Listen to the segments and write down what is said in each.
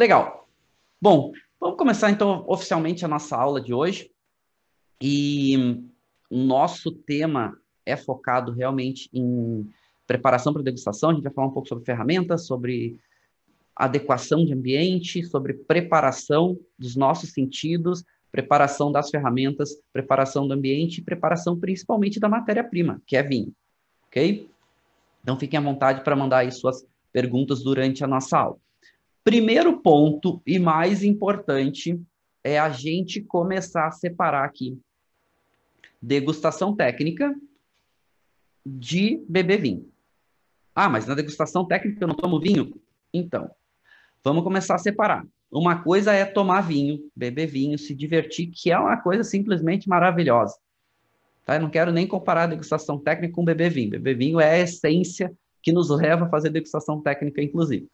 Legal. Bom, vamos começar então oficialmente a nossa aula de hoje. E o nosso tema é focado realmente em preparação para degustação. A gente vai falar um pouco sobre ferramentas, sobre adequação de ambiente, sobre preparação dos nossos sentidos, preparação das ferramentas, preparação do ambiente e preparação principalmente da matéria-prima, que é vinho. Ok? Então fiquem à vontade para mandar aí suas perguntas durante a nossa aula. Primeiro ponto e mais importante é a gente começar a separar aqui degustação técnica de beber vinho. Ah, mas na degustação técnica eu não tomo vinho? Então, vamos começar a separar. Uma coisa é tomar vinho, beber vinho, se divertir, que é uma coisa simplesmente maravilhosa. Tá? Eu não quero nem comparar a degustação técnica com beber vinho. Beber vinho é a essência que nos leva a fazer degustação técnica, inclusive.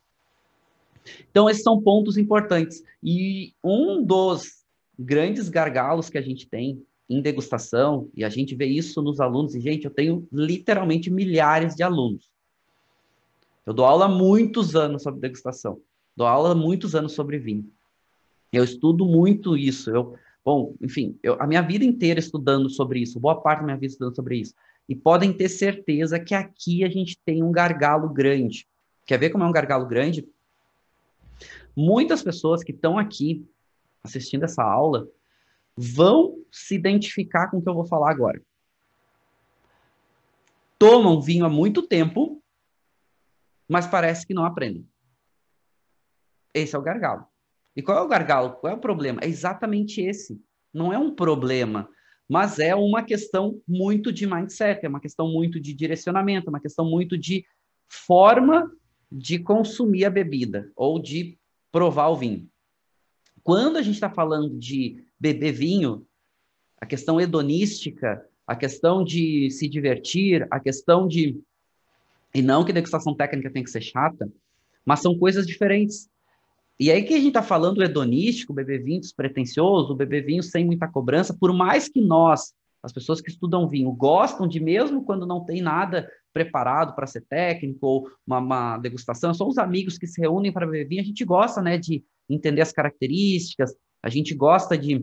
Então, esses são pontos importantes. E um dos grandes gargalos que a gente tem em degustação, e a gente vê isso nos alunos, e, gente, eu tenho literalmente milhares de alunos. Eu dou aula há muitos anos sobre degustação. Dou aula há muitos anos sobre vinho. Eu estudo muito isso. Eu, bom, enfim, eu, a minha vida inteira estudando sobre isso, boa parte da minha vida estudando sobre isso. E podem ter certeza que aqui a gente tem um gargalo grande. Quer ver como é um gargalo grande? Muitas pessoas que estão aqui assistindo essa aula vão se identificar com o que eu vou falar agora. Tomam vinho há muito tempo, mas parece que não aprendem. Esse é o gargalo. E qual é o gargalo? Qual é o problema? É exatamente esse. Não é um problema, mas é uma questão muito de mindset, é uma questão muito de direcionamento, é uma questão muito de forma de consumir a bebida ou de provar o vinho. Quando a gente está falando de beber vinho, a questão hedonística, a questão de se divertir, a questão de. E não que degustação técnica tem que ser chata, mas são coisas diferentes. E aí que a gente está falando hedonístico, beber vinho despretensioso, beber vinho sem muita cobrança, por mais que nós, as pessoas que estudam vinho, gostam de, mesmo quando não tem nada preparado para ser técnico ou uma, uma, degustação, são os amigos que se reúnem para beber vinho, a gente gosta, né, de entender as características, a gente gosta de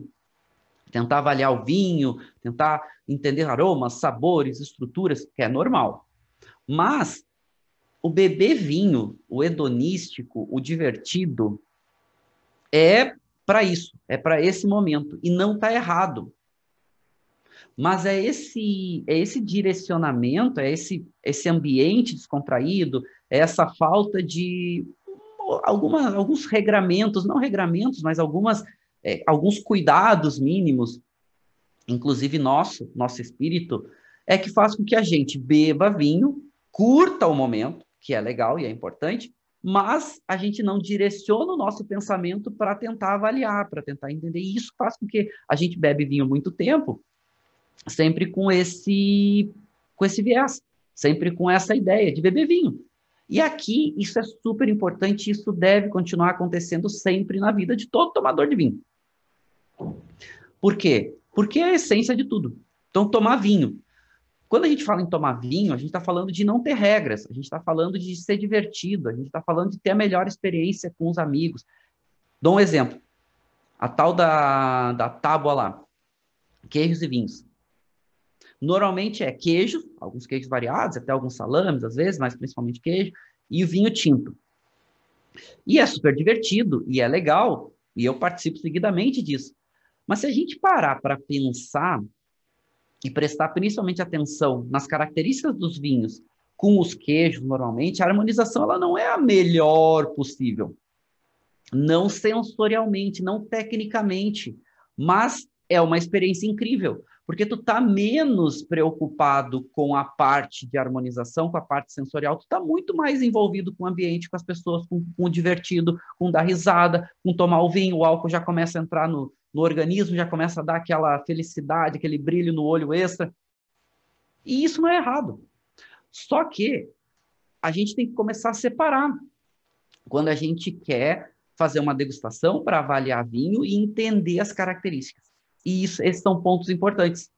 tentar avaliar o vinho, tentar entender aromas, sabores, estruturas, que é normal. Mas o beber vinho, o hedonístico, o divertido, é para isso, é para esse momento. E não está errado. Mas é esse, é esse direcionamento, é esse, esse ambiente descontraído, é essa falta de alguma, alguns regramentos, não regramentos, mas algumas, é, alguns cuidados mínimos, inclusive nosso, nosso espírito, é que faz com que a gente beba vinho, curta o momento, que é legal e é importante, mas a gente não direciona o nosso pensamento para tentar avaliar, para tentar entender. E isso faz com que a gente bebe vinho muito tempo, sempre com esse com esse viés, sempre com essa ideia de beber vinho. E aqui isso é super importante, isso deve continuar acontecendo sempre na vida de todo tomador de vinho. Por quê? Porque é a essência de tudo. Então, tomar vinho. Quando a gente fala em tomar vinho, a gente está falando de não ter regras, a gente está falando de ser divertido, a gente está falando de ter a melhor experiência com os amigos. Dou um exemplo. A tal da, da tábua lá, queijos e vinhos. Normalmente é queijo, alguns queijos variados, até alguns salames às vezes, mas principalmente queijo, e vinho tinto. E é super divertido, e é legal, e eu participo seguidamente disso. Mas se a gente parar para pensar e prestar principalmente atenção nas características dos vinhos com os queijos, normalmente, a harmonização ela não é a melhor possível. Não sensorialmente, não tecnicamente, mas é uma experiência incrível, porque tu tá menos preocupado com a parte de harmonização, com a parte sensorial, tu tá muito mais envolvido com o ambiente, com as pessoas, com, com o divertido, com dar risada, com tomar o vinho, o álcool já começa a entrar no, no organismo, já começa a dar aquela felicidade, aquele brilho no olho extra. E isso não é errado. Só que a gente tem que começar a separar. Quando a gente quer fazer uma degustação para avaliar vinho e entender as características. E isso, esses são pontos importantes.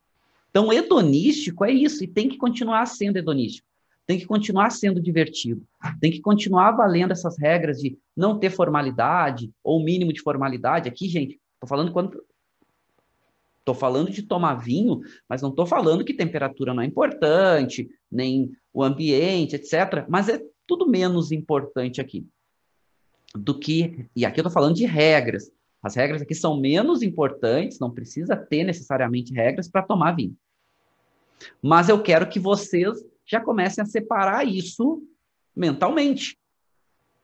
Então, hedonístico é isso, e tem que continuar sendo hedonístico. tem que continuar sendo divertido, tem que continuar valendo essas regras de não ter formalidade ou mínimo de formalidade. Aqui, gente, estou falando quando Estou falando de tomar vinho, mas não estou falando que temperatura não é importante, nem o ambiente, etc. Mas é tudo menos importante aqui do que. E aqui eu estou falando de regras. As regras aqui são menos importantes, não precisa ter necessariamente regras para tomar vinho. Mas eu quero que vocês já comecem a separar isso mentalmente,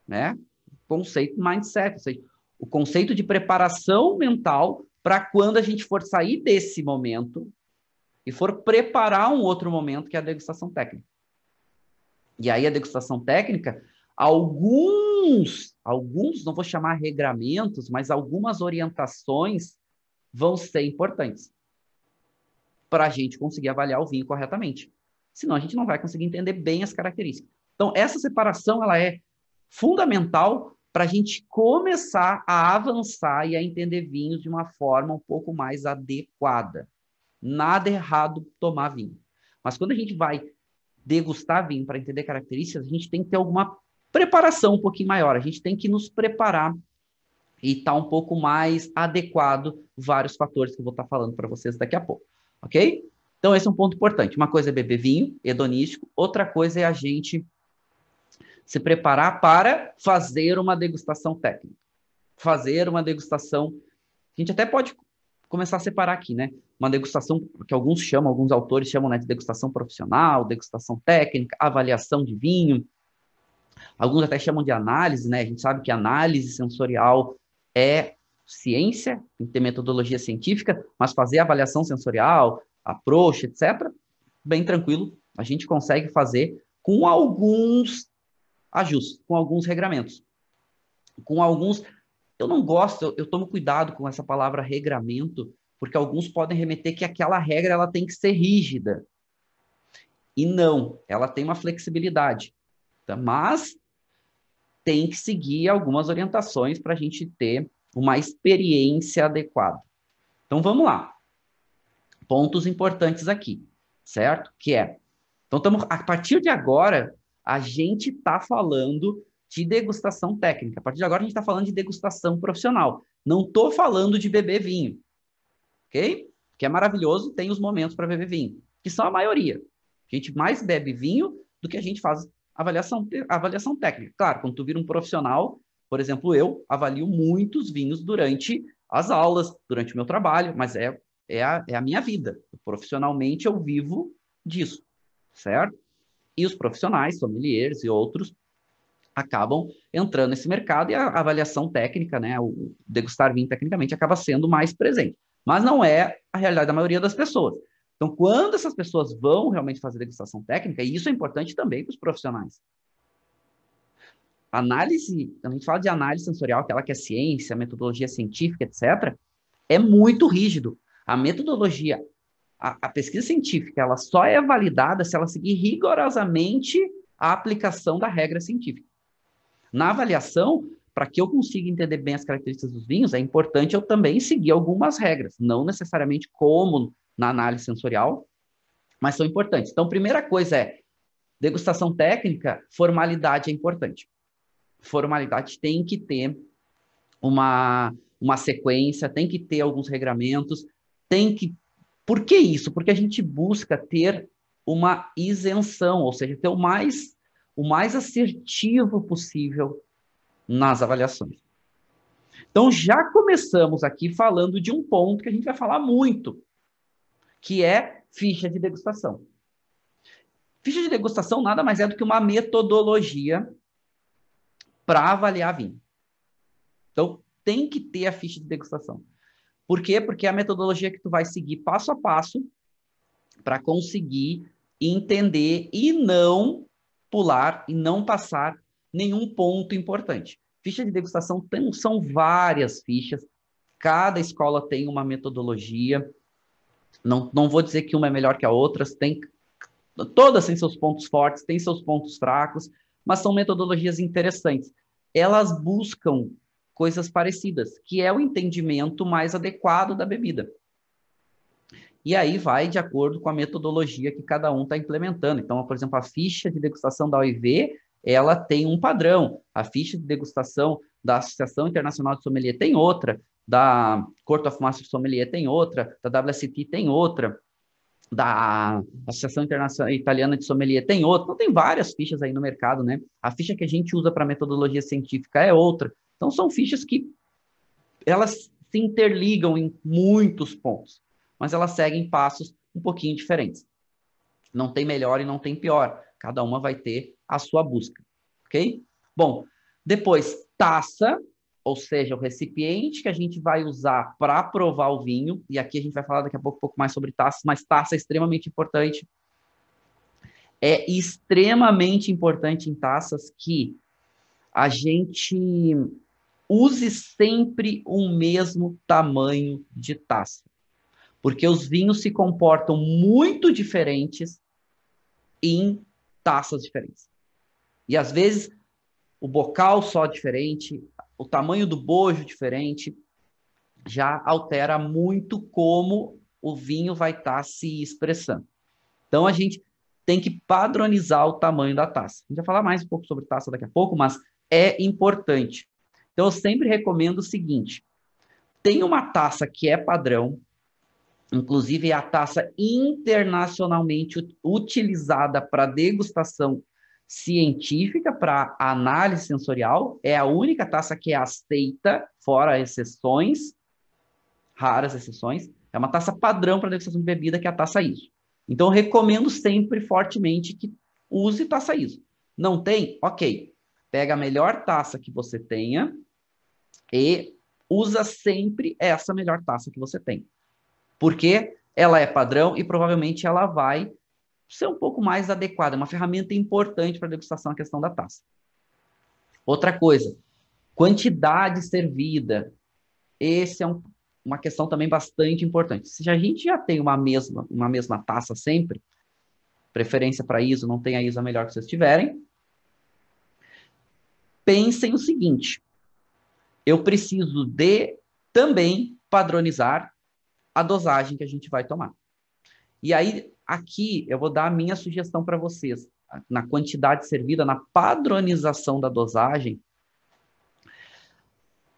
né? Conceito mindset, ou seja, o conceito de preparação mental para quando a gente for sair desse momento e for preparar um outro momento, que é a degustação técnica. E aí a degustação técnica, alguns, alguns, não vou chamar regramentos, mas algumas orientações vão ser importantes para a gente conseguir avaliar o vinho corretamente. Senão a gente não vai conseguir entender bem as características. Então essa separação ela é fundamental para a gente começar a avançar e a entender vinhos de uma forma um pouco mais adequada. Nada errado tomar vinho. Mas quando a gente vai degustar vinho para entender características, a gente tem que ter alguma preparação um pouquinho maior. A gente tem que nos preparar e estar tá um pouco mais adequado vários fatores que eu vou estar tá falando para vocês daqui a pouco, ok? Então esse é um ponto importante. Uma coisa é beber vinho hedonístico, outra coisa é a gente se preparar para fazer uma degustação técnica. Fazer uma degustação. A gente até pode começar a separar aqui, né? Uma degustação que alguns chamam, alguns autores chamam né, de degustação profissional, degustação técnica, avaliação de vinho. Alguns até chamam de análise, né? A gente sabe que análise sensorial é ciência, tem que ter metodologia científica, mas fazer avaliação sensorial, approach, etc., bem tranquilo, a gente consegue fazer com alguns ajustes, com alguns regramentos. Com alguns. Eu não gosto, eu, tomo cuidado com essa palavra regramento, porque alguns podem remeter que aquela regra ela tem que ser rígida. E não, ela tem uma flexibilidade. Tá? Mas tem que seguir algumas orientações para a gente ter uma experiência adequada. Então vamos lá. Pontos importantes aqui, certo? Que é, então estamos a partir de agora a gente está falando de degustação técnica. A partir de agora, a gente está falando de degustação profissional. Não estou falando de beber vinho. Ok? Que é maravilhoso, tem os momentos para beber vinho, que são a maioria. A gente mais bebe vinho do que a gente faz avaliação, avaliação técnica. Claro, quando tu vira um profissional, por exemplo, eu avalio muitos vinhos durante as aulas, durante o meu trabalho, mas é, é, a, é a minha vida. Profissionalmente, eu vivo disso, certo? E os profissionais, sommeliers e outros, acabam entrando nesse mercado e a avaliação técnica, né, o degustar vinho tecnicamente acaba sendo mais presente. Mas não é a realidade da maioria das pessoas. Então, quando essas pessoas vão realmente fazer degustação técnica, e isso é importante também para os profissionais. Análise, a gente fala de análise sensorial, aquela que é ciência, metodologia científica, etc., é muito rígido. A metodologia a, a pesquisa científica ela só é validada se ela seguir rigorosamente a aplicação da regra científica. Na avaliação, para que eu consiga entender bem as características dos vinhos, é importante eu também seguir algumas regras, não necessariamente como na análise sensorial, mas são importantes. Então, primeira coisa é degustação técnica, formalidade é importante. Formalidade tem que ter uma, uma sequência, tem que ter alguns regramentos, tem que por que isso? Porque a gente busca ter uma isenção, ou seja, ter o mais, o mais assertivo possível nas avaliações. Então, já começamos aqui falando de um ponto que a gente vai falar muito, que é ficha de degustação. Ficha de degustação nada mais é do que uma metodologia para avaliar vinho. Então, tem que ter a ficha de degustação. Por quê? Porque é a metodologia que tu vai seguir passo a passo para conseguir entender e não pular e não passar nenhum ponto importante. Ficha de degustação tem, são várias fichas, cada escola tem uma metodologia. Não, não vou dizer que uma é melhor que a outra, tem, todas têm seus pontos fortes, têm seus pontos fracos, mas são metodologias interessantes. Elas buscam coisas parecidas, que é o entendimento mais adequado da bebida. E aí vai de acordo com a metodologia que cada um está implementando. Então, por exemplo, a ficha de degustação da OIV, ela tem um padrão. A ficha de degustação da Associação Internacional de Sommelier tem outra, da Corte of Master Sommelier tem outra, da WST tem outra, da Associação Internacional Italiana de Sommelier tem outra. Então, tem várias fichas aí no mercado, né? A ficha que a gente usa para metodologia científica é outra. Então, são fichas que elas se interligam em muitos pontos mas elas seguem passos um pouquinho diferentes. Não tem melhor e não tem pior. Cada uma vai ter a sua busca, ok? Bom, depois, taça, ou seja, o recipiente que a gente vai usar para provar o vinho, e aqui a gente vai falar daqui a pouco um pouco mais sobre taças, mas taça é extremamente importante. É extremamente importante em taças que a gente use sempre o mesmo tamanho de taça porque os vinhos se comportam muito diferentes em taças diferentes. E às vezes o bocal só diferente, o tamanho do bojo diferente, já altera muito como o vinho vai estar tá se expressando. Então a gente tem que padronizar o tamanho da taça. A gente vai falar mais um pouco sobre taça daqui a pouco, mas é importante. Então eu sempre recomendo o seguinte: tem uma taça que é padrão, Inclusive, é a taça internacionalmente utilizada para degustação científica, para análise sensorial. É a única taça que é aceita, fora exceções, raras exceções. É uma taça padrão para degustação de bebida, que é a taça ISO. Então, recomendo sempre fortemente que use taça ISO. Não tem? Ok. Pega a melhor taça que você tenha e usa sempre essa melhor taça que você tem porque ela é padrão e provavelmente ela vai ser um pouco mais adequada, uma ferramenta importante para a degustação a questão da taça. Outra coisa, quantidade servida. Esse é um, uma questão também bastante importante. Se a gente já tem uma mesma, uma mesma taça sempre, preferência para ISO, não tem a ISO melhor que vocês tiverem, pensem o seguinte: eu preciso de também padronizar a dosagem que a gente vai tomar. E aí, aqui, eu vou dar a minha sugestão para vocês. Na quantidade servida, na padronização da dosagem,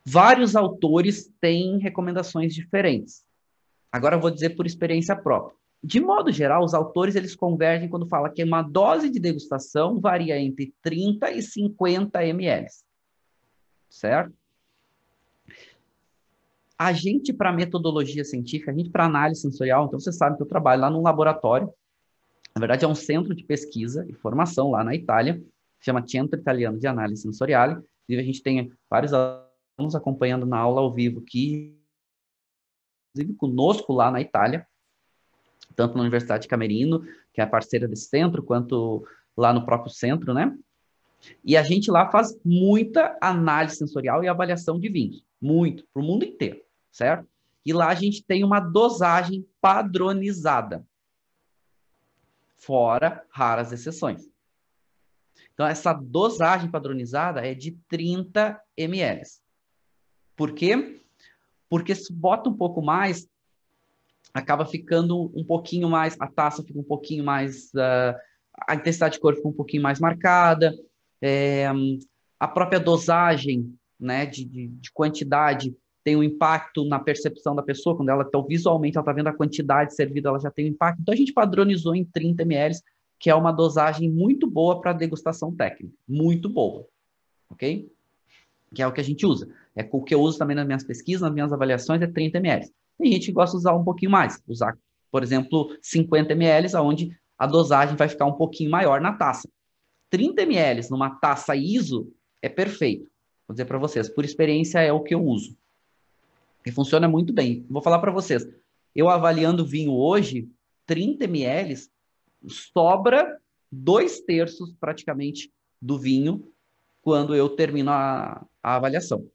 vários autores têm recomendações diferentes. Agora eu vou dizer por experiência própria. De modo geral, os autores eles convergem quando fala que uma dose de degustação varia entre 30 e 50 ml. Certo? A gente, para metodologia científica, a gente, para análise sensorial, então você sabe que eu trabalho lá num laboratório, na verdade é um centro de pesquisa e formação lá na Itália, chama Centro Italiano de Análise Sensorial, e a gente tem vários alunos acompanhando na aula ao vivo que, inclusive conosco lá na Itália, tanto na Universidade de Camerino, que é a parceira desse centro, quanto lá no próprio centro, né? E a gente lá faz muita análise sensorial e avaliação de vinhos, muito, para o mundo inteiro certo? E lá a gente tem uma dosagem padronizada, fora raras exceções. Então, essa dosagem padronizada é de 30 ml. Por quê? Porque se bota um pouco mais, acaba ficando um pouquinho mais, a taça fica um pouquinho mais, uh, a intensidade de cor fica um pouquinho mais marcada, é, a própria dosagem né, de, de, de quantidade tem um impacto na percepção da pessoa, quando ela está visualmente, ela está vendo a quantidade servida, ela já tem um impacto. Então a gente padronizou em 30 ml, que é uma dosagem muito boa para degustação técnica, muito boa, ok? Que é o que a gente usa. É o que eu uso também nas minhas pesquisas, nas minhas avaliações, é 30 ml. Tem gente que gosta de usar um pouquinho mais, usar, por exemplo, 50 ml, onde a dosagem vai ficar um pouquinho maior na taça. 30 ml numa taça ISO é perfeito. Vou dizer para vocês, por experiência é o que eu uso. E funciona muito bem. Vou falar para vocês. Eu avaliando vinho hoje, 30 ml, sobra dois terços praticamente do vinho quando eu termino a, a avaliação.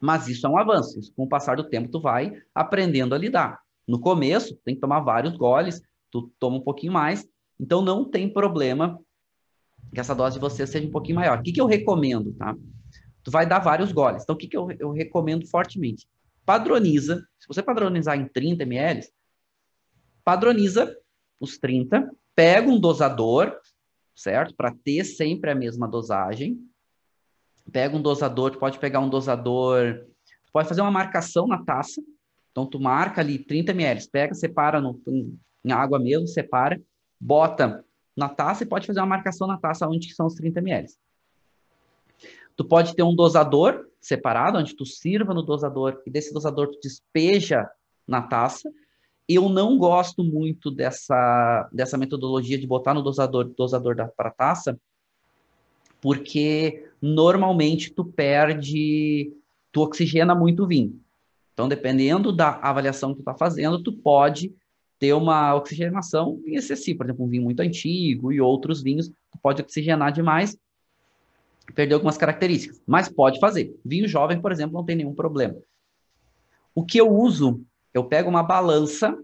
Mas isso é um avanço. Isso, com o passar do tempo, tu vai aprendendo a lidar. No começo, tem que tomar vários goles, tu toma um pouquinho mais. Então, não tem problema que essa dose de você seja um pouquinho maior. O que, que eu recomendo, tá? Tu vai dar vários goles. Então, o que, que eu, eu recomendo fortemente? Padroniza. Se você padronizar em 30 ml, padroniza os 30, pega um dosador, certo? Para ter sempre a mesma dosagem. Pega um dosador, tu pode pegar um dosador, tu pode fazer uma marcação na taça. Então, tu marca ali 30 ml, pega, separa no, em água mesmo, separa, bota na taça e pode fazer uma marcação na taça onde são os 30 ml. Tu pode ter um dosador separado, onde tu sirva no dosador e desse dosador tu despeja na taça. Eu não gosto muito dessa, dessa metodologia de botar no dosador, dosador para taça, porque normalmente tu perde, tu oxigena muito o vinho. Então, dependendo da avaliação que tu está fazendo, tu pode ter uma oxigenação excessiva. Por exemplo, um vinho muito antigo e outros vinhos, tu pode oxigenar demais, perder algumas características. Mas pode fazer. Vinho jovem, por exemplo, não tem nenhum problema. O que eu uso, eu pego uma balança,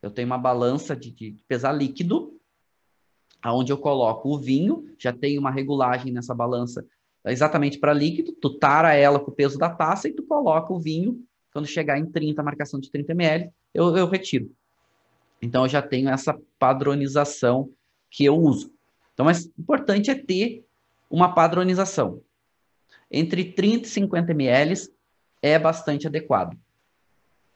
eu tenho uma balança de, de pesar líquido, aonde eu coloco o vinho, já tem uma regulagem nessa balança exatamente para líquido, tu tara ela com o peso da taça e tu coloca o vinho, quando chegar em 30, marcação de 30 ml, eu, eu retiro. Então eu já tenho essa padronização que eu uso. Então, mas importante é ter uma padronização. Entre 30 e 50 ml é bastante adequado.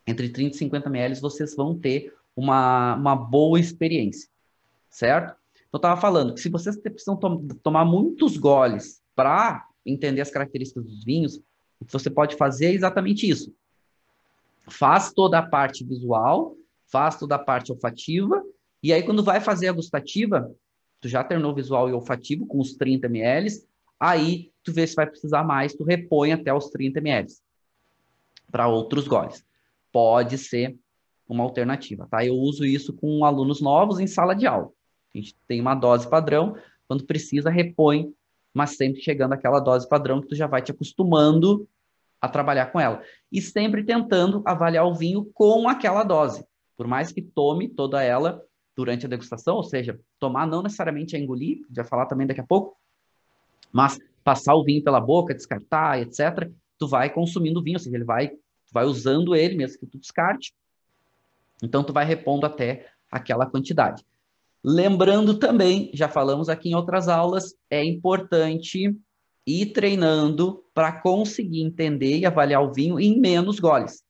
Entre 30 e 50 ml vocês vão ter uma, uma boa experiência, certo? eu estava falando que se vocês precisam to tomar muitos goles para entender as características dos vinhos, o que você pode fazer é exatamente isso. Faz toda a parte visual, faz toda a parte olfativa, e aí quando vai fazer a gustativa, tu já terminou visual e olfativo com os 30 ml, aí tu vê se vai precisar mais, tu repõe até os 30 ml para outros goles. Pode ser uma alternativa, tá? Eu uso isso com alunos novos em sala de aula. A gente tem uma dose padrão, quando precisa, repõe, mas sempre chegando àquela dose padrão que tu já vai te acostumando a trabalhar com ela. E sempre tentando avaliar o vinho com aquela dose. Por mais que tome toda ela durante a degustação, ou seja, tomar não necessariamente a engolir, já falar também daqui a pouco, mas passar o vinho pela boca, descartar, etc., tu vai consumindo o vinho, ou seja, ele vai, vai usando ele, mesmo que tu descarte, então tu vai repondo até aquela quantidade. Lembrando também, já falamos aqui em outras aulas, é importante ir treinando para conseguir entender e avaliar o vinho em menos goles.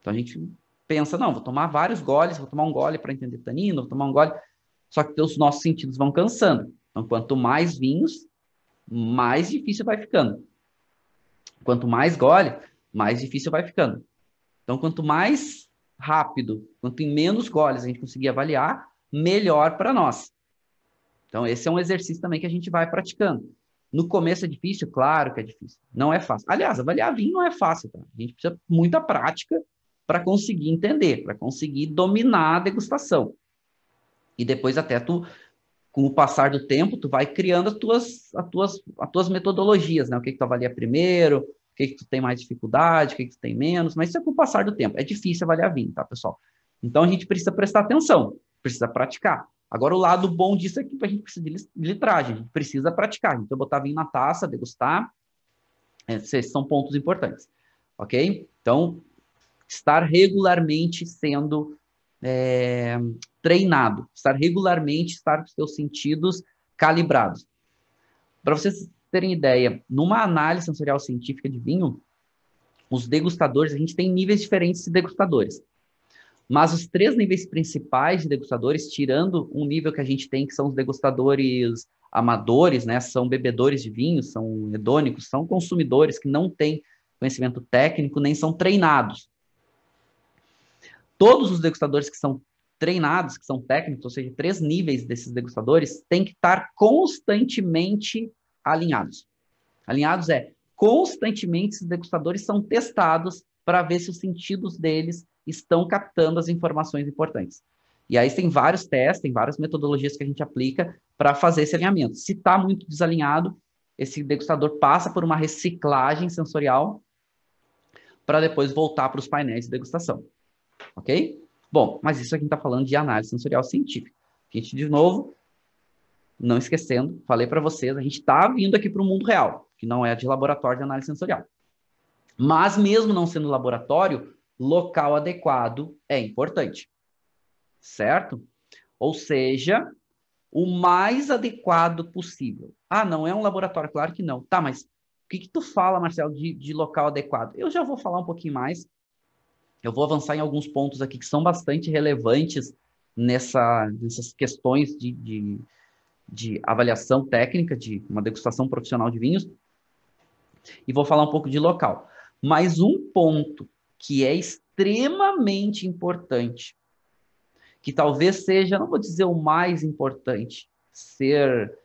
Então a gente pensa, não, vou tomar vários goles, vou tomar um gole para entender tanino, vou tomar um gole. Só que os nossos sentidos vão cansando. Então, quanto mais vinhos, mais difícil vai ficando. Quanto mais gole, mais difícil vai ficando. Então, quanto mais rápido, quanto em menos goles a gente conseguir avaliar, melhor para nós. Então, esse é um exercício também que a gente vai praticando. No começo é difícil? Claro que é difícil. Não é fácil. Aliás, avaliar vinho não é fácil. Tá? A gente precisa muita prática para conseguir entender, para conseguir dominar a degustação. E depois até tu, com o passar do tempo, tu vai criando as tuas, as tuas, as tuas metodologias, né? O que, que tu avalia primeiro, o que, que tu tem mais dificuldade, o que, que tu tem menos, mas isso é com o passar do tempo. É difícil avaliar vinho, tá, pessoal? Então a gente precisa prestar atenção precisa praticar. Agora, o lado bom disso é que a gente precisa de litragem, a gente precisa praticar. Então, botar vinho na taça, degustar, esses são pontos importantes, ok? Então, estar regularmente sendo é, treinado, estar regularmente, estar com seus sentidos calibrados. Para vocês terem ideia, numa análise sensorial científica de vinho, os degustadores, a gente tem níveis diferentes de degustadores. Mas os três níveis principais de degustadores, tirando um nível que a gente tem, que são os degustadores amadores, né? São bebedores de vinho, são hedônicos, são consumidores que não têm conhecimento técnico nem são treinados. Todos os degustadores que são treinados, que são técnicos, ou seja, três níveis desses degustadores, têm que estar constantemente alinhados. Alinhados é constantemente esses degustadores são testados para ver se os sentidos deles estão captando as informações importantes. E aí tem vários testes, tem várias metodologias que a gente aplica para fazer esse alinhamento. Se está muito desalinhado, esse degustador passa por uma reciclagem sensorial para depois voltar para os painéis de degustação. Ok? Bom, mas isso aqui está falando de análise sensorial científica. A gente, de novo, não esquecendo, falei para vocês, a gente está vindo aqui para o mundo real, que não é de laboratório de análise sensorial. Mas mesmo não sendo laboratório, local adequado é importante. certo? Ou seja, o mais adequado possível. Ah, não é um laboratório? Claro que não. Tá, mas o que, que tu fala, Marcelo, de, de local adequado? Eu já vou falar um pouquinho mais. Eu vou avançar em alguns pontos aqui que são bastante relevantes nessa, nessas questões de, de, de avaliação técnica, de uma degustação profissional de vinhos. E vou falar um pouco de local. Mas um ponto que é extremamente importante, que talvez seja, não vou dizer o mais importante, ser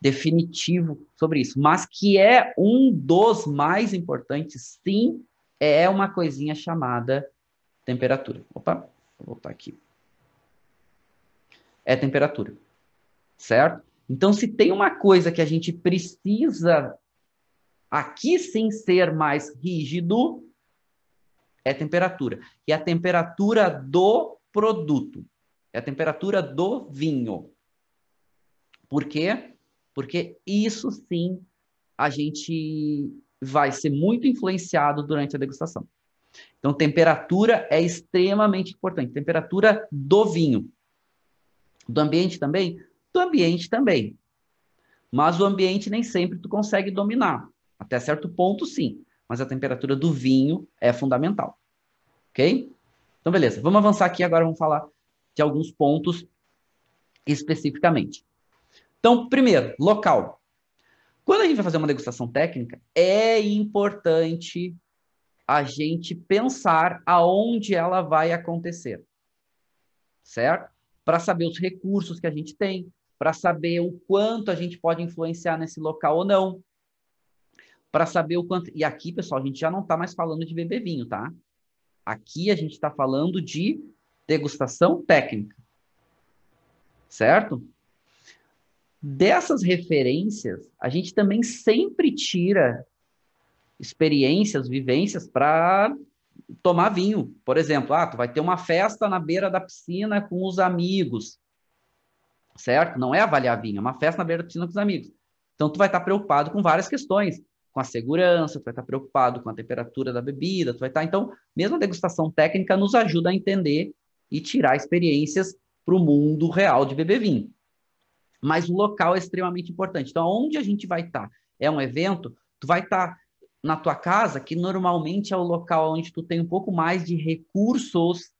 definitivo sobre isso, mas que é um dos mais importantes, sim, é uma coisinha chamada temperatura. Opa, vou voltar aqui. É temperatura, certo? Então, se tem uma coisa que a gente precisa aqui sim ser mais rígido, é temperatura. E a temperatura do produto. É a temperatura do vinho. Por quê? Porque isso sim a gente vai ser muito influenciado durante a degustação. Então, temperatura é extremamente importante. Temperatura do vinho. Do ambiente também? Do ambiente também. Mas o ambiente nem sempre tu consegue dominar. Até certo ponto, sim. Mas a temperatura do vinho é fundamental. Ok? Então, beleza. Vamos avançar aqui agora. Vamos falar de alguns pontos especificamente. Então, primeiro, local. Quando a gente vai fazer uma degustação técnica, é importante a gente pensar aonde ela vai acontecer. Certo? Para saber os recursos que a gente tem, para saber o quanto a gente pode influenciar nesse local ou não para saber o quanto. E aqui, pessoal, a gente já não está mais falando de beber vinho, tá? Aqui a gente está falando de degustação técnica. Certo? Dessas referências, a gente também sempre tira experiências, vivências para tomar vinho. Por exemplo, ah, tu vai ter uma festa na beira da piscina com os amigos. Certo? Não é avaliar vinho, é uma festa na beira da piscina com os amigos. Então, tu vai estar preocupado com várias questões com a segurança, tu vai estar preocupado com a temperatura da bebida, tu vai estar. Então, mesmo a degustação técnica nos ajuda a entender e tirar experiências para o mundo real de beber vinho. Mas o local é extremamente importante. Então, onde a gente vai estar? É um evento, tu vai estar na tua casa, que normalmente é o local onde tu tem um pouco mais de recursos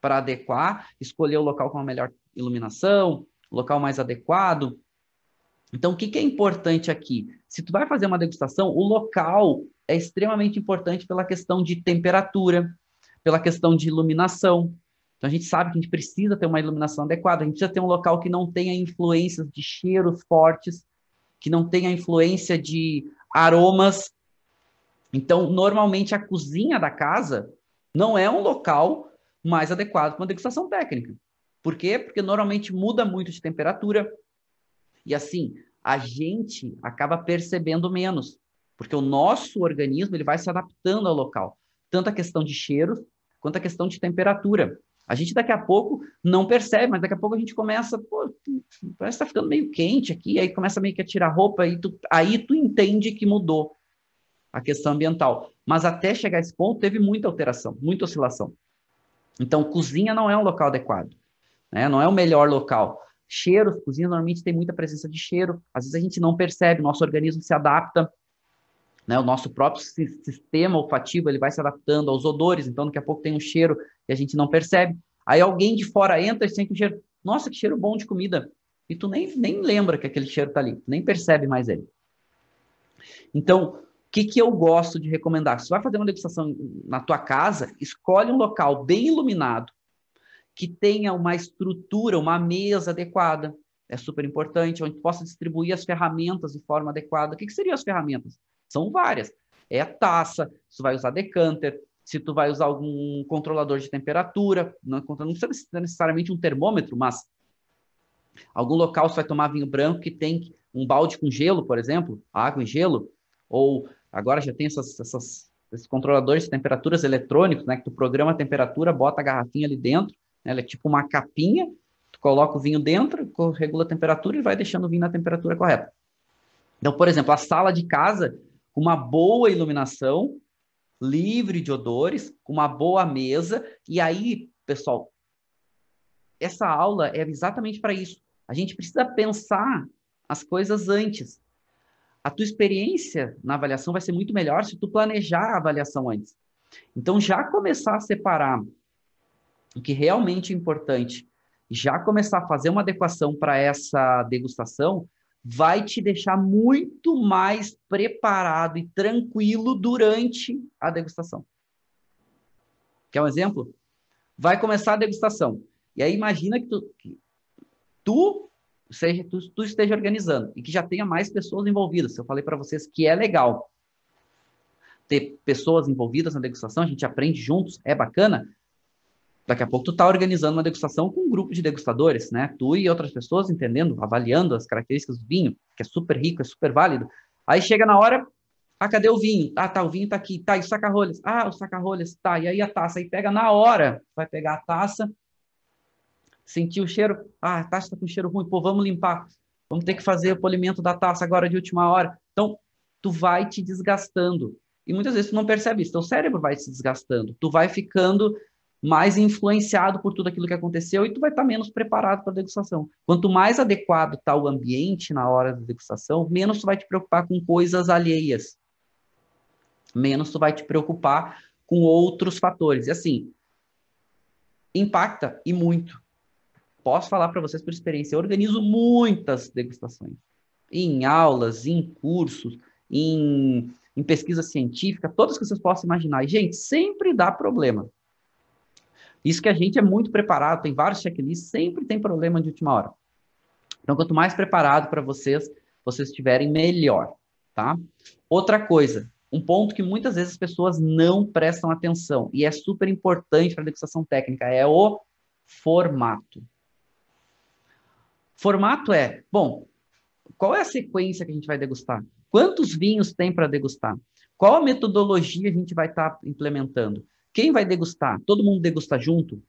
para adequar, escolher o local com a melhor iluminação, local mais adequado, então, o que, que é importante aqui? Se tu vai fazer uma degustação, o local é extremamente importante pela questão de temperatura, pela questão de iluminação. Então, a gente sabe que a gente precisa ter uma iluminação adequada, a gente precisa ter um local que não tenha influências de cheiros fortes, que não tenha influência de aromas. Então, normalmente, a cozinha da casa não é um local mais adequado para uma degustação técnica. Por quê? Porque normalmente muda muito de temperatura, e assim, a gente acaba percebendo menos, porque o nosso organismo ele vai se adaptando ao local, tanto a questão de cheiros quanto a questão de temperatura. A gente daqui a pouco não percebe, mas daqui a pouco a gente começa, pô, parece que tá ficando meio quente aqui, aí começa meio que a tirar roupa, aí tu, aí tu entende que mudou a questão ambiental. Mas até chegar a esse ponto, teve muita alteração, muita oscilação. Então, cozinha não é um local adequado, né? não é o melhor local. Cheiros, cozinha normalmente tem muita presença de cheiro, às vezes a gente não percebe, nosso organismo se adapta, né? O nosso próprio sistema olfativo ele vai se adaptando aos odores, então daqui a pouco tem um cheiro e a gente não percebe. Aí alguém de fora entra e sente um cheiro, nossa, que cheiro bom de comida. E tu nem, nem lembra que aquele cheiro está ali, nem percebe mais ele. Então, que, que eu gosto de recomendar? Se você vai fazer uma degustação na tua casa, escolhe um local bem iluminado, que tenha uma estrutura, uma mesa adequada. É super importante, onde possa distribuir as ferramentas de forma adequada. O que, que seriam as ferramentas? São várias. É a taça, se vai usar decanter, se tu vai usar algum controlador de temperatura, não, não precisa necessariamente um termômetro, mas algum local você vai tomar vinho branco que tem um balde com gelo, por exemplo, água e gelo, ou agora já tem essas, essas, esses controladores de temperaturas eletrônicos, né, que tu programa a temperatura, bota a garrafinha ali dentro, ela é tipo uma capinha, tu coloca o vinho dentro, regula a temperatura e vai deixando o vinho na temperatura correta. Então, por exemplo, a sala de casa, uma boa iluminação, livre de odores, uma boa mesa, e aí, pessoal, essa aula é exatamente para isso. A gente precisa pensar as coisas antes. A tua experiência na avaliação vai ser muito melhor se tu planejar a avaliação antes. Então, já começar a separar o que realmente é importante, já começar a fazer uma adequação para essa degustação, vai te deixar muito mais preparado e tranquilo durante a degustação. Quer um exemplo? Vai começar a degustação. E aí imagina que tu, que tu, seja, tu, tu esteja organizando e que já tenha mais pessoas envolvidas. Eu falei para vocês que é legal ter pessoas envolvidas na degustação, a gente aprende juntos, é bacana. Daqui a pouco tu tá organizando uma degustação com um grupo de degustadores, né? Tu e outras pessoas entendendo, avaliando as características do vinho, que é super rico, é super válido. Aí chega na hora, ah, cadê o vinho? Ah, tá, o vinho tá aqui. Tá, e o saca-rolhas? Ah, o saca-rolhas, tá. E aí a taça? Aí pega na hora, vai pegar a taça, sentir o cheiro. Ah, a taça tá com cheiro ruim, pô, vamos limpar. Vamos ter que fazer o polimento da taça agora de última hora. Então, tu vai te desgastando. E muitas vezes tu não percebe isso. Teu cérebro vai se desgastando. Tu vai ficando mais influenciado por tudo aquilo que aconteceu e tu vai estar tá menos preparado para a degustação. Quanto mais adequado está o ambiente na hora da degustação, menos tu vai te preocupar com coisas alheias. Menos tu vai te preocupar com outros fatores. E assim, impacta e muito. Posso falar para vocês por experiência, eu organizo muitas degustações. Em aulas, em cursos, em em pesquisa científica, todas que vocês possam imaginar. E, gente, sempre dá problema. Isso que a gente é muito preparado, tem vários checklists, sempre tem problema de última hora. Então, quanto mais preparado para vocês, vocês estiverem, melhor, tá? Outra coisa, um ponto que muitas vezes as pessoas não prestam atenção e é super importante para a degustação técnica é o formato. Formato é, bom, qual é a sequência que a gente vai degustar? Quantos vinhos tem para degustar? Qual a metodologia a gente vai estar tá implementando? Quem vai degustar? Todo mundo degusta junto?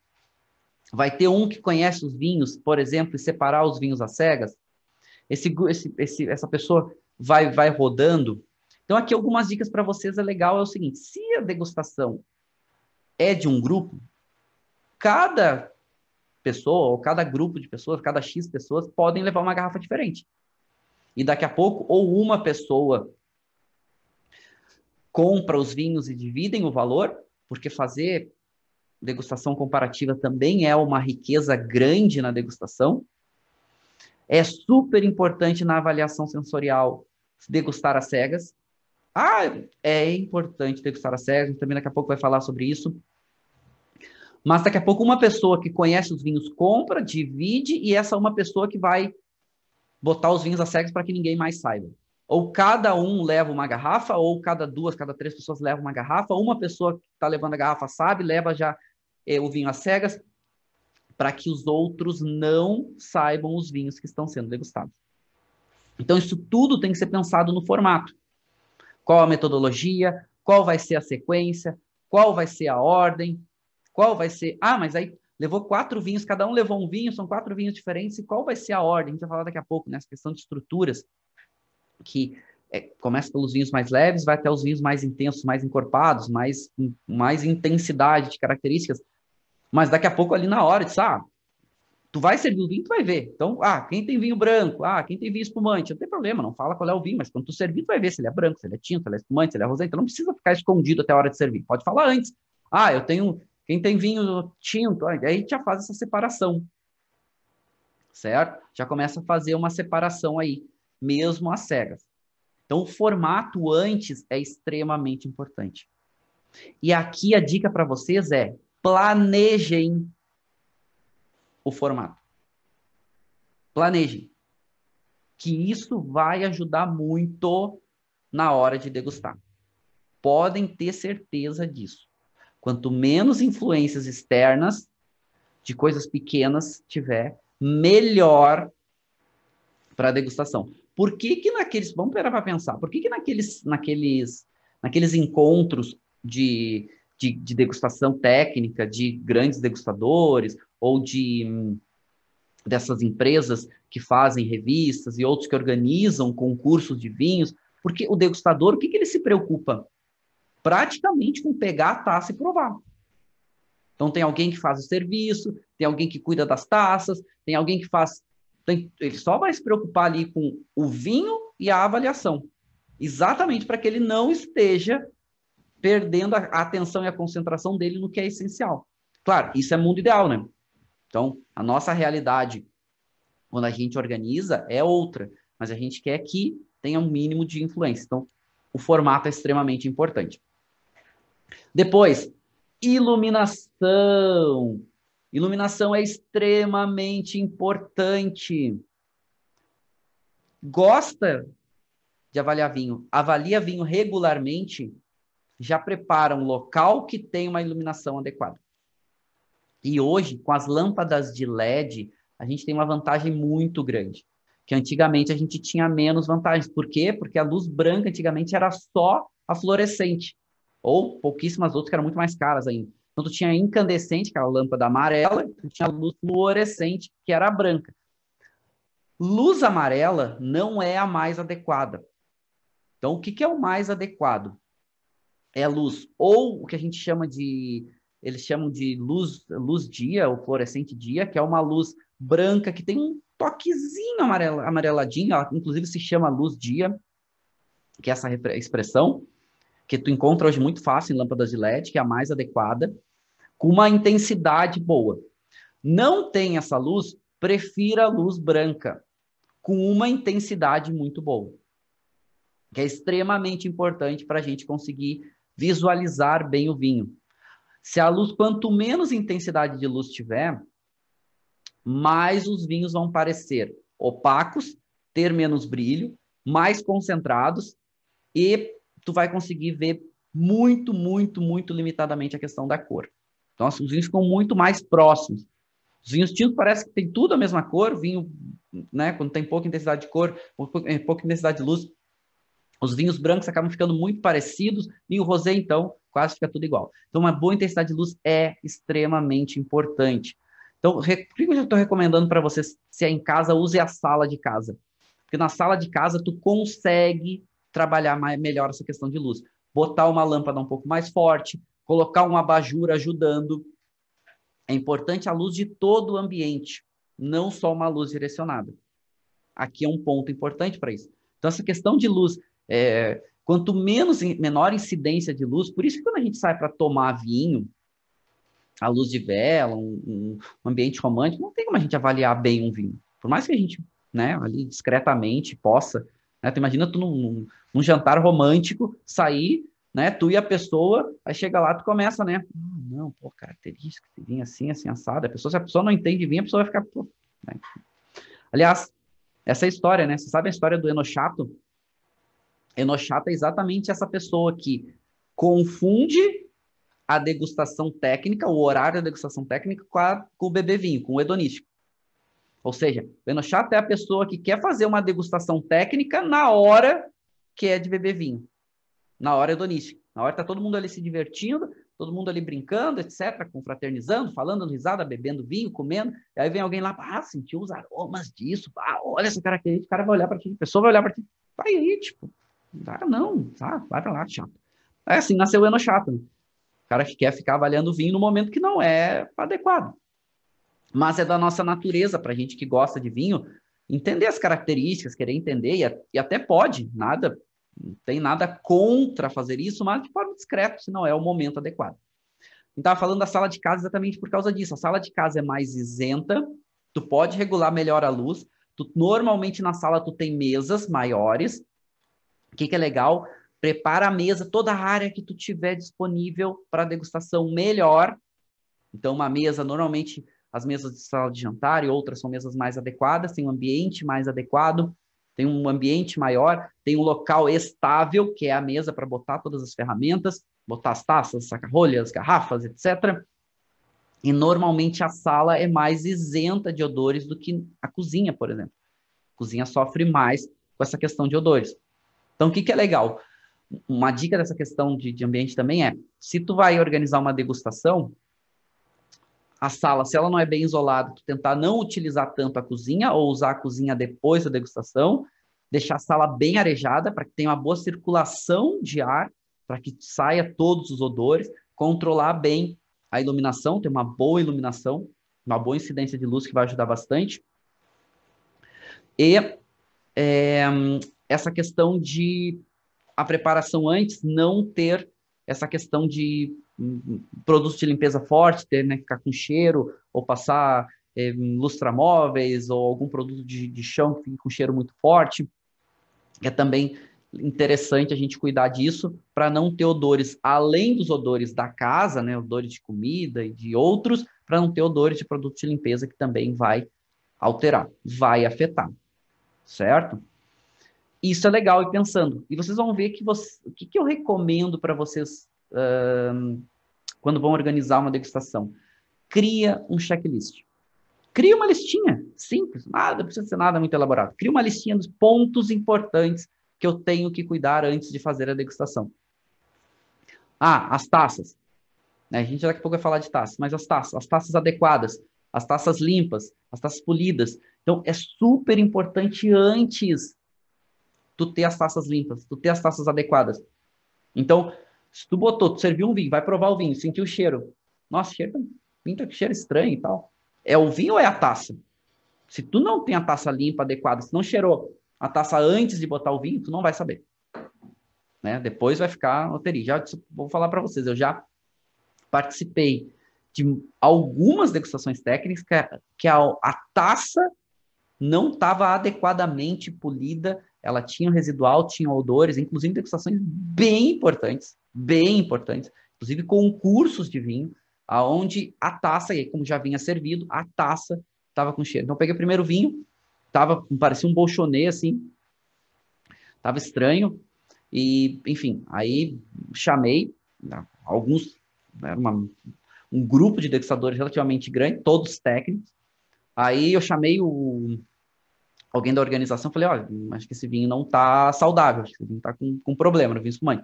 Vai ter um que conhece os vinhos, por exemplo, e separar os vinhos às cegas? Esse, esse, esse, essa pessoa vai, vai rodando? Então, aqui algumas dicas para vocês é legal, é o seguinte, se a degustação é de um grupo, cada pessoa, ou cada grupo de pessoas, cada X pessoas, podem levar uma garrafa diferente e daqui a pouco, ou uma pessoa compra os vinhos e dividem o valor, porque fazer degustação comparativa também é uma riqueza grande na degustação. É super importante na avaliação sensorial degustar as cegas. Ah, é importante degustar as cegas, também daqui a pouco vai falar sobre isso. Mas daqui a pouco uma pessoa que conhece os vinhos compra, divide, e essa uma pessoa que vai botar os vinhos a cegas para que ninguém mais saiba. Ou cada um leva uma garrafa, ou cada duas, cada três pessoas levam uma garrafa, uma pessoa que está levando a garrafa sabe, leva já é, o vinho às cegas, para que os outros não saibam os vinhos que estão sendo degustados. Então, isso tudo tem que ser pensado no formato. Qual a metodologia, qual vai ser a sequência, qual vai ser a ordem, qual vai ser. Ah, mas aí levou quatro vinhos, cada um levou um vinho, são quatro vinhos diferentes, e qual vai ser a ordem? A gente vai falar daqui a pouco, nessa né? questão de estruturas, que é, começa pelos vinhos mais leves, vai até os vinhos mais intensos, mais encorpados, mais, mais intensidade de características, mas daqui a pouco ali na hora, diz, ah, tu vai servir o vinho, tu vai ver. Então, ah, quem tem vinho branco, ah, quem tem vinho espumante, não tem problema, não fala qual é o vinho, mas quando tu servir, tu vai ver se ele é branco, se ele é tinto, se ele é espumante, se ele é rosé, então não precisa ficar escondido até a hora de servir, pode falar antes. Ah, eu tenho quem tem vinho tinto, aí já faz essa separação. Certo? Já começa a fazer uma separação aí, mesmo às cegas. Então, o formato antes é extremamente importante. E aqui a dica para vocês é: planejem o formato. Planejem. Que isso vai ajudar muito na hora de degustar. Podem ter certeza disso. Quanto menos influências externas de coisas pequenas tiver, melhor para a degustação. Por que que naqueles, vamos parar para pensar, por que que naqueles, naqueles, naqueles encontros de, de, de degustação técnica, de grandes degustadores, ou de dessas empresas que fazem revistas e outros que organizam concursos de vinhos, porque o degustador, o que, que ele se preocupa? Praticamente com pegar a taça e provar. Então tem alguém que faz o serviço, tem alguém que cuida das taças, tem alguém que faz. Tem, ele só vai se preocupar ali com o vinho e a avaliação. Exatamente para que ele não esteja perdendo a, a atenção e a concentração dele no que é essencial. Claro, isso é mundo ideal, né? Então, a nossa realidade, quando a gente organiza, é outra, mas a gente quer que tenha um mínimo de influência. Então, o formato é extremamente importante. Depois, iluminação. Iluminação é extremamente importante. Gosta de avaliar vinho, avalia vinho regularmente, já prepara um local que tem uma iluminação adequada. E hoje, com as lâmpadas de LED, a gente tem uma vantagem muito grande. Que antigamente a gente tinha menos vantagens. Por quê? Porque a luz branca antigamente era só a fluorescente. Ou pouquíssimas outras que eram muito mais caras ainda. Então, tu tinha incandescente, que era a lâmpada amarela, tu tinha luz fluorescente, que era a branca. Luz amarela não é a mais adequada. Então, o que, que é o mais adequado? É a luz, ou o que a gente chama de eles chamam de luz, luz dia, ou fluorescente dia, que é uma luz branca que tem um toquezinho amarela, amareladinho, ela inclusive se chama luz dia, que é essa expressão, que tu encontra hoje muito fácil em lâmpadas de LED, que é a mais adequada, com uma intensidade boa. Não tem essa luz, prefira a luz branca, com uma intensidade muito boa, que é extremamente importante para a gente conseguir visualizar bem o vinho. Se a luz, quanto menos intensidade de luz tiver, mais os vinhos vão parecer opacos, ter menos brilho, mais concentrados e tu vai conseguir ver muito, muito, muito limitadamente a questão da cor. Então, assim, os vinhos ficam muito mais próximos. Os vinhos tintos parece que tem tudo a mesma cor, vinho, né, quando tem pouca intensidade de cor, é, pouca intensidade de luz, os vinhos brancos acabam ficando muito parecidos, vinho rosé, então, quase fica tudo igual. Então, uma boa intensidade de luz é extremamente importante. Então, o que eu estou recomendando para vocês, se é em casa, use a sala de casa. Porque na sala de casa, tu consegue trabalhar mais, melhor essa questão de luz. Botar uma lâmpada um pouco mais forte, colocar um abajur ajudando. É importante a luz de todo o ambiente, não só uma luz direcionada. Aqui é um ponto importante para isso. Então, essa questão de luz é, quanto menos menor incidência de luz, por isso que quando a gente sai para tomar vinho, a luz de vela, um, um, ambiente romântico, não tem como a gente avaliar bem um vinho. Por mais que a gente, né, ali discretamente possa, né, tu imagina tu num, num, jantar romântico, sair, né, tu e a pessoa, aí chega lá, tu começa, né, ah, não, pô, característica, vinho assim, assim, assado, a pessoa, se a pessoa não entende vinho, a pessoa vai ficar, pô, né? Aliás, essa é história, né, você sabe a história do Enochato? Enochata é exatamente essa pessoa que confunde a degustação técnica, o horário da degustação técnica com, a, com o bebê vinho, com o hedonístico. Ou seja, o Enochata é a pessoa que quer fazer uma degustação técnica na hora que é de beber vinho, na hora hedonística. Na hora que tá todo mundo ali se divertindo, todo mundo ali brincando, etc., confraternizando, falando risada, bebendo vinho, comendo. E aí vem alguém lá, ah, sentiu os aromas disso, ah, olha essa característica, o cara vai olhar para ti, a pessoa vai olhar para ti, vai aí, tipo, ah, não, tá, vai pra lá, chato. É assim, nasceu o Eno chato. Né? O cara que quer ficar avaliando vinho no momento que não é adequado. Mas é da nossa natureza, pra gente que gosta de vinho, entender as características, querer entender, e, e até pode, nada, não tem nada contra fazer isso, mas de forma discreta, se não é o momento adequado. Estava falando da sala de casa exatamente por causa disso. A sala de casa é mais isenta, tu pode regular melhor a luz. Tu, normalmente na sala tu tem mesas maiores, o que, que é legal? Prepara a mesa, toda a área que tu tiver disponível para degustação melhor. Então, uma mesa, normalmente, as mesas de sala de jantar e outras são mesas mais adequadas, tem um ambiente mais adequado, tem um ambiente maior, tem um local estável, que é a mesa para botar todas as ferramentas, botar as taças, saca-rolhas, garrafas, etc. E normalmente a sala é mais isenta de odores do que a cozinha, por exemplo. A cozinha sofre mais com essa questão de odores. Então, o que, que é legal? Uma dica dessa questão de, de ambiente também é, se tu vai organizar uma degustação, a sala, se ela não é bem isolada, tentar não utilizar tanto a cozinha ou usar a cozinha depois da degustação, deixar a sala bem arejada para que tenha uma boa circulação de ar, para que saia todos os odores, controlar bem a iluminação, ter uma boa iluminação, uma boa incidência de luz que vai ajudar bastante. E é, essa questão de a preparação antes não ter essa questão de produtos de limpeza forte, ter né, ficar com cheiro, ou passar é, lustramóveis, ou algum produto de, de chão que fique com cheiro muito forte. É também interessante a gente cuidar disso para não ter odores além dos odores da casa, né, odores de comida e de outros, para não ter odores de produto de limpeza que também vai alterar, vai afetar, certo? Isso é legal e pensando. E vocês vão ver que você, o que, que eu recomendo para vocês quando vão organizar uma degustação. Cria um checklist. Cria uma listinha simples, nada precisa ser nada muito elaborado. Cria uma listinha dos pontos importantes que eu tenho que cuidar antes de fazer a degustação. Ah, as taças. A gente daqui a pouco vai falar de taças, mas as taças, as taças adequadas, as taças limpas, as taças polidas. Então, é super importante antes tu ter as taças limpas, tu ter as taças adequadas. Então, se tu botou, tu serviu um vinho, vai provar o vinho, sentiu o cheiro. Nossa, cheiro, vinho com cheiro estranho e tal. É o vinho ou é a taça? Se tu não tem a taça limpa, adequada, se não cheirou, a taça antes de botar o vinho, tu não vai saber. Né? Depois vai ficar loteria. Já vou falar para vocês, eu já participei de algumas degustações técnicas que a, a taça não estava adequadamente polida, ela tinha residual, tinha odores, inclusive degustações bem importantes, bem importantes, inclusive concursos de vinho, aonde a taça, e como já vinha servido, a taça estava com cheiro. Então eu peguei o primeiro vinho, tava, parecia um bolchonê, assim, tava estranho, e, enfim, aí chamei né, alguns, era né, uma, um grupo de degustadores relativamente grande, todos técnicos, aí eu chamei o, alguém da organização, falei, olha, acho que esse vinho não tá saudável, acho que esse vinho tá com, com problema no vinho espumante.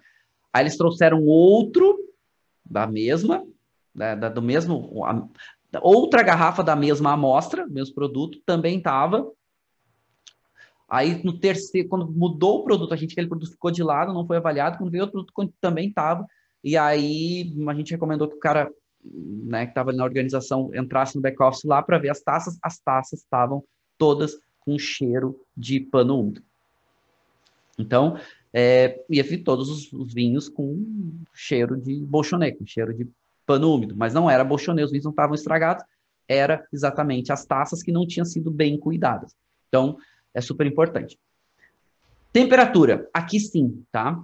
Aí eles trouxeram outro da mesma, da, da do mesmo, a, outra garrafa da mesma amostra, mesmo produto, também tava Aí no terceiro, quando mudou o produto, a gente aquele produto ficou de lado, não foi avaliado, quando veio outro produto também estava. E aí a gente recomendou que o cara, né, que estava na organização, entrasse no back-office lá para ver as taças. As taças estavam todas com cheiro de pano úmido. Então, é, ia vir todos os, os, vinhos com cheiro de bolchonê, com cheiro de pano úmido. Mas não era bolchonê, os vinhos não estavam estragados, era exatamente as taças que não tinham sido bem cuidadas. Então, é super importante. Temperatura, aqui sim, tá?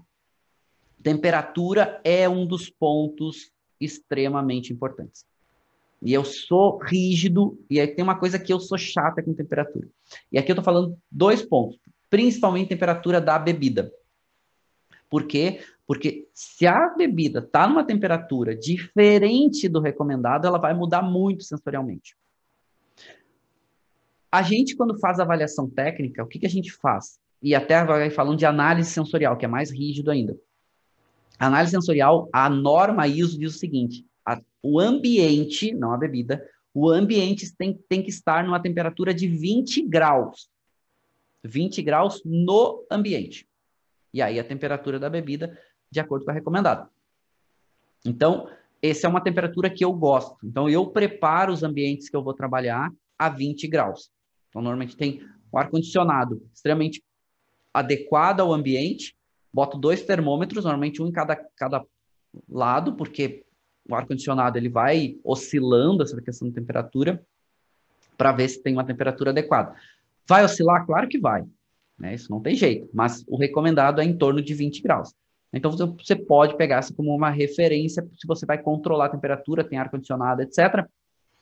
Temperatura é um dos pontos extremamente importantes. E eu sou rígido, e aí tem uma coisa que eu sou chata com temperatura. E aqui eu tô falando dois pontos, principalmente temperatura da bebida. Por quê? Porque se a bebida está numa temperatura diferente do recomendado, ela vai mudar muito sensorialmente. A gente, quando faz avaliação técnica, o que, que a gente faz? E até agora falando de análise sensorial, que é mais rígido ainda. A análise sensorial, a norma ISO diz o seguinte: a, o ambiente, não a bebida, o ambiente tem, tem que estar numa temperatura de 20 graus. 20 graus no ambiente. E aí a temperatura da bebida, de acordo com a recomendada. Então, essa é uma temperatura que eu gosto. Então, eu preparo os ambientes que eu vou trabalhar a 20 graus. Então, normalmente tem um ar-condicionado extremamente adequado ao ambiente, boto dois termômetros, normalmente um em cada, cada lado, porque o ar-condicionado ele vai oscilando essa questão de temperatura para ver se tem uma temperatura adequada. Vai oscilar? Claro que vai. Né? Isso não tem jeito, mas o recomendado é em torno de 20 graus. Então você pode pegar isso como uma referência se você vai controlar a temperatura, tem ar-condicionado, etc.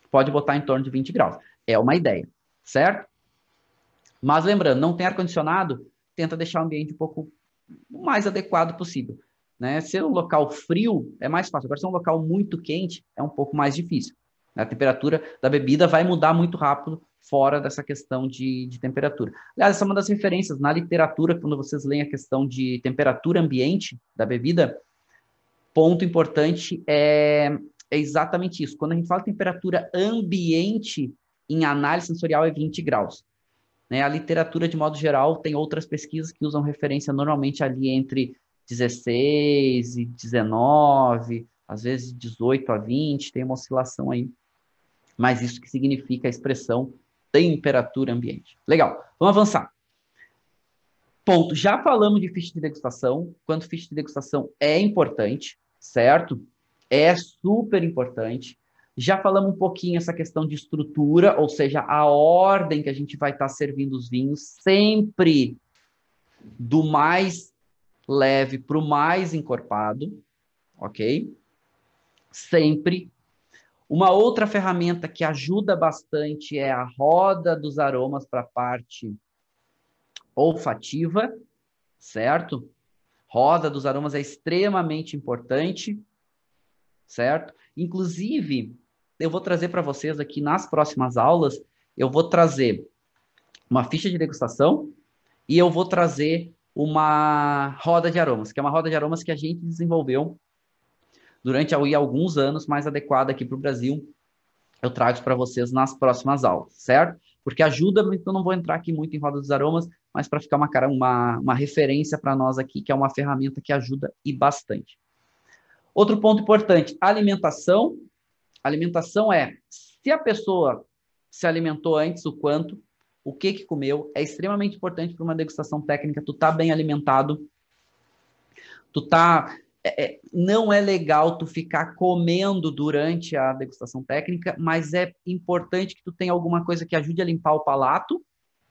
Pode botar em torno de 20 graus. É uma ideia certo? Mas lembrando, não tem ar-condicionado, tenta deixar o ambiente um pouco mais adequado possível. Né? Se é um local frio, é mais fácil. Agora, se é um local muito quente, é um pouco mais difícil. A temperatura da bebida vai mudar muito rápido fora dessa questão de, de temperatura. Aliás, essa é uma das referências na literatura, quando vocês leem a questão de temperatura ambiente da bebida, ponto importante é, é exatamente isso. Quando a gente fala temperatura ambiente, em análise sensorial é 20 graus. Né? A literatura, de modo geral, tem outras pesquisas que usam referência normalmente ali entre 16 e 19, às vezes 18 a 20, tem uma oscilação aí. Mas isso que significa a expressão temperatura ambiente. Legal, vamos avançar. Ponto, já falamos de ficha de degustação, quanto ficha de degustação é importante, certo? É super importante. Já falamos um pouquinho essa questão de estrutura, ou seja, a ordem que a gente vai estar servindo os vinhos, sempre do mais leve para o mais encorpado, ok? Sempre. Uma outra ferramenta que ajuda bastante é a roda dos aromas para a parte olfativa, certo? Roda dos aromas é extremamente importante, certo? Inclusive, eu vou trazer para vocês aqui nas próximas aulas, eu vou trazer uma ficha de degustação e eu vou trazer uma roda de aromas, que é uma roda de aromas que a gente desenvolveu durante alguns anos, mais adequada aqui para o Brasil. Eu trago para vocês nas próximas aulas, certo? Porque ajuda, então não vou entrar aqui muito em roda dos aromas, mas para ficar uma, uma, uma referência para nós aqui, que é uma ferramenta que ajuda e bastante. Outro ponto importante, alimentação. Alimentação é, se a pessoa se alimentou antes, o quanto, o que que comeu, é extremamente importante para uma degustação técnica, tu tá bem alimentado, tu tá é, é, não é legal tu ficar comendo durante a degustação técnica, mas é importante que tu tenha alguma coisa que ajude a limpar o palato,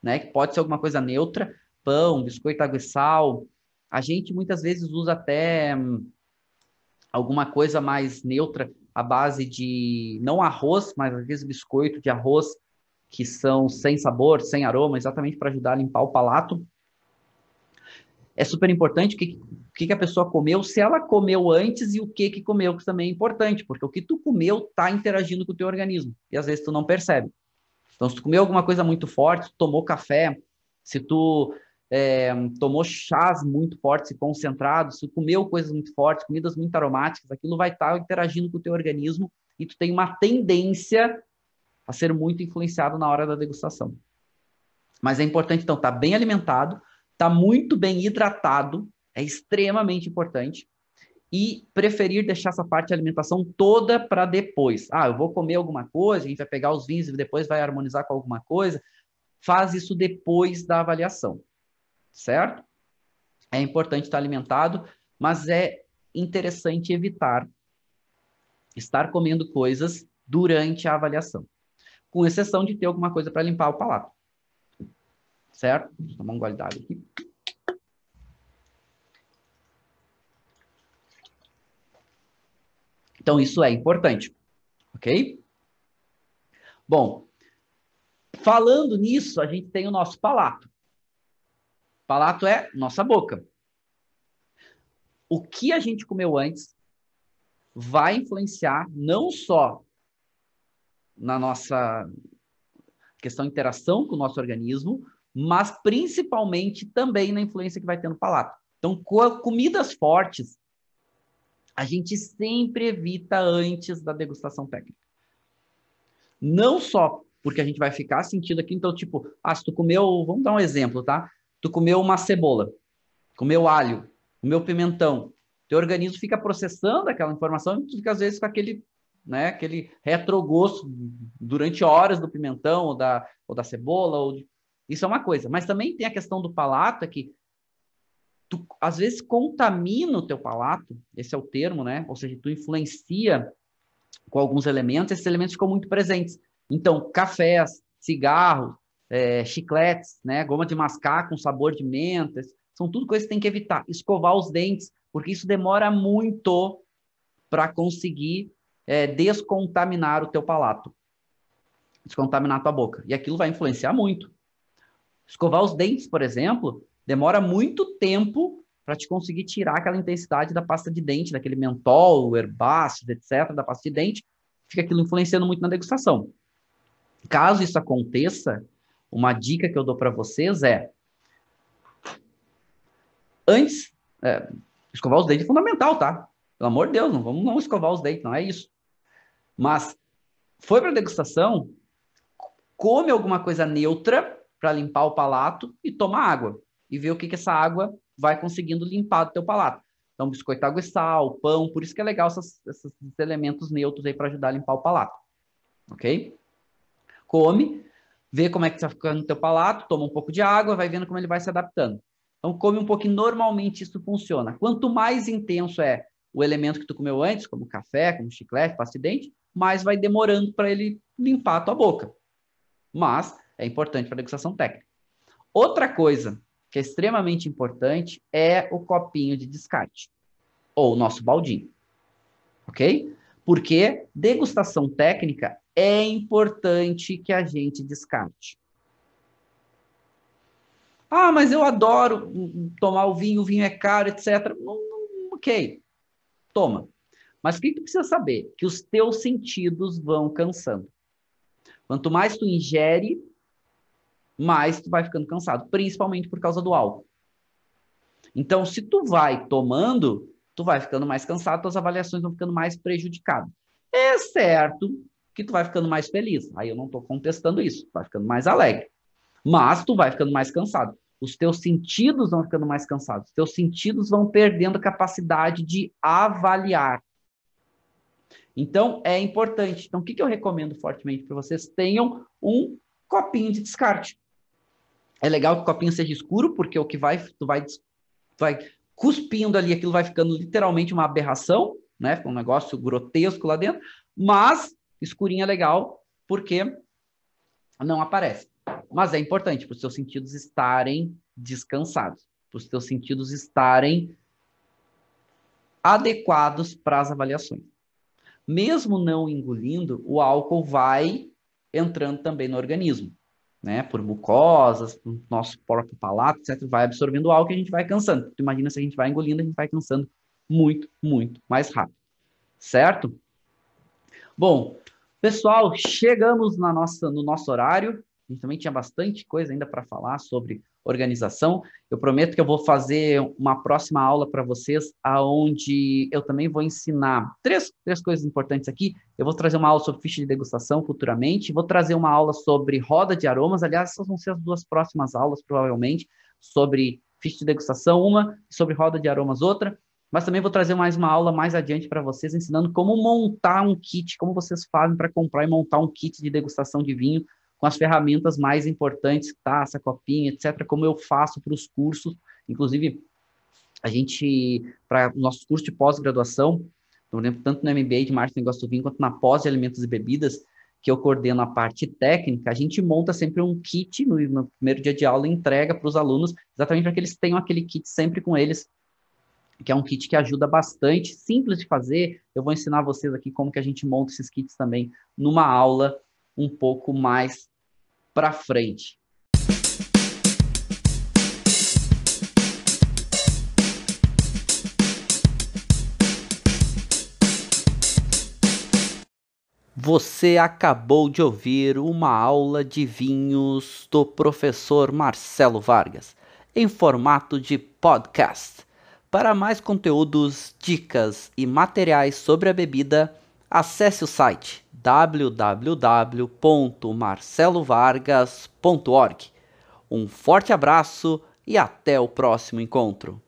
né? Que pode ser alguma coisa neutra, pão, biscoito, água e sal. A gente muitas vezes usa até hum, alguma coisa mais neutra à base de não arroz, mas às vezes biscoito de arroz que são sem sabor, sem aroma, exatamente para ajudar a limpar o palato. É super importante o que, que, a pessoa comeu, se ela comeu antes e o que que comeu, que também é importante, porque o que tu comeu está interagindo com o teu organismo, e às vezes tu não percebe. Então, se tu comeu alguma coisa muito forte, tomou café, se tu é, tomou chás muito fortes e concentrados, se comeu coisas muito fortes, comidas muito aromáticas, aquilo vai estar tá interagindo com o teu organismo e tu tem uma tendência a ser muito influenciado na hora da degustação. Mas é importante, então, estar tá bem alimentado, estar tá muito bem hidratado, é extremamente importante, e preferir deixar essa parte de alimentação toda para depois. Ah, eu vou comer alguma coisa, a gente vai pegar os vinhos e depois vai harmonizar com alguma coisa. Faz isso depois da avaliação, certo? É importante estar alimentado, mas é interessante evitar estar comendo coisas durante a avaliação com exceção de ter alguma coisa para limpar o palato. Certo? Deixa eu tomar um gole d'água aqui. Então, isso é importante, ok? Bom, falando nisso, a gente tem o nosso palato. Palato é nossa boca. O que a gente comeu antes vai influenciar não só na nossa questão de interação com o nosso organismo, mas principalmente também na influência que vai ter no palato. Então, comidas fortes, a gente sempre evita antes da degustação técnica. Não só porque a gente vai ficar sentindo aqui, então, tipo, ah, se tu comeu, vamos dar um exemplo, tá? Tu comeu uma cebola, comeu alho, comeu pimentão, teu organismo fica processando aquela informação e tu fica, às vezes, com aquele né? Aquele retrogosto durante horas do pimentão ou da, ou da cebola. Ou de... Isso é uma coisa. Mas também tem a questão do palato, é que tu, às vezes, contamina o teu palato, esse é o termo, né? Ou seja, tu influencia com alguns elementos, esses elementos ficam muito presentes. Então, cafés, cigarros, é, chicletes, né? Goma de mascar com sabor de mentas, são tudo coisas que tem que evitar. Escovar os dentes, porque isso demora muito para conseguir é, descontaminar o teu palato, descontaminar a tua boca. E aquilo vai influenciar muito. Escovar os dentes, por exemplo, demora muito tempo para te conseguir tirar aquela intensidade da pasta de dente, daquele mentol, herbáceo, etc., da pasta de dente, fica aquilo influenciando muito na degustação. Caso isso aconteça, uma dica que eu dou para vocês é antes, é, escovar os dentes é fundamental, tá? Pelo amor de Deus, não vamos não escovar os dentes, não é isso. Mas foi para degustação, come alguma coisa neutra para limpar o palato e toma água. E vê o que, que essa água vai conseguindo limpar do teu palato. Então, biscoito, água e sal, pão, por isso que é legal essas, esses elementos neutros aí para ajudar a limpar o palato. Ok? Come, vê como é que está ficando no teu palato, toma um pouco de água, vai vendo como ele vai se adaptando. Então, come um pouquinho, normalmente isso funciona. Quanto mais intenso é o elemento que tu comeu antes, como café, como chiclete, pasta de dente, mais vai demorando para ele limpar a tua boca. Mas é importante para degustação técnica. Outra coisa que é extremamente importante é o copinho de descarte, ou o nosso baldinho. Ok? Porque degustação técnica é importante que a gente descarte. Ah, mas eu adoro tomar o vinho, o vinho é caro, etc. Ok, toma. Mas o que tu precisa saber? Que os teus sentidos vão cansando. Quanto mais tu ingere, mais tu vai ficando cansado, principalmente por causa do álcool. Então, se tu vai tomando, tu vai ficando mais cansado, tuas avaliações vão ficando mais prejudicadas. É certo que tu vai ficando mais feliz. Aí eu não estou contestando isso, tu vai ficando mais alegre. Mas tu vai ficando mais cansado. Os teus sentidos vão ficando mais cansados. Os teus sentidos vão perdendo capacidade de avaliar. Então, é importante. Então, o que, que eu recomendo fortemente para vocês? Tenham um copinho de descarte. É legal que o copinho seja escuro, porque o que vai, tu vai, vai cuspindo ali, aquilo vai ficando literalmente uma aberração, né? Um negócio grotesco lá dentro, mas escurinho é legal, porque não aparece. Mas é importante para os seus sentidos estarem descansados, para os seus sentidos estarem adequados para as avaliações. Mesmo não engolindo, o álcool vai entrando também no organismo né, por mucosas, no nosso próprio palato, etc., vai absorvendo o álcool e a gente vai cansando. Tu imagina se a gente vai engolindo, a gente vai cansando muito, muito mais rápido. Certo? Bom, pessoal, chegamos na nossa, no nosso horário. A gente também tinha bastante coisa ainda para falar sobre organização. Eu prometo que eu vou fazer uma próxima aula para vocês, aonde eu também vou ensinar três, três coisas importantes aqui. Eu vou trazer uma aula sobre ficha de degustação futuramente, vou trazer uma aula sobre roda de aromas. Aliás, essas vão ser as duas próximas aulas, provavelmente, sobre ficha de degustação, uma, sobre roda de aromas, outra. Mas também vou trazer mais uma aula mais adiante para vocês, ensinando como montar um kit, como vocês fazem para comprar e montar um kit de degustação de vinho com as ferramentas mais importantes, taça, copinha, etc., como eu faço para os cursos. Inclusive, a gente, para nossos cursos de pós-graduação, tanto no MBA de Marketing Negócio do Vinho, quanto na pós de Alimentos e Bebidas, que eu coordeno a parte técnica, a gente monta sempre um kit no, no primeiro dia de aula e entrega para os alunos, exatamente para que eles tenham aquele kit sempre com eles, que é um kit que ajuda bastante, simples de fazer. Eu vou ensinar vocês aqui como que a gente monta esses kits também numa aula um pouco mais para frente. Você acabou de ouvir uma aula de vinhos do professor Marcelo Vargas, em formato de podcast. Para mais conteúdos, dicas e materiais sobre a bebida, acesse o site www.marcelovargas.org. Um forte abraço e até o próximo encontro.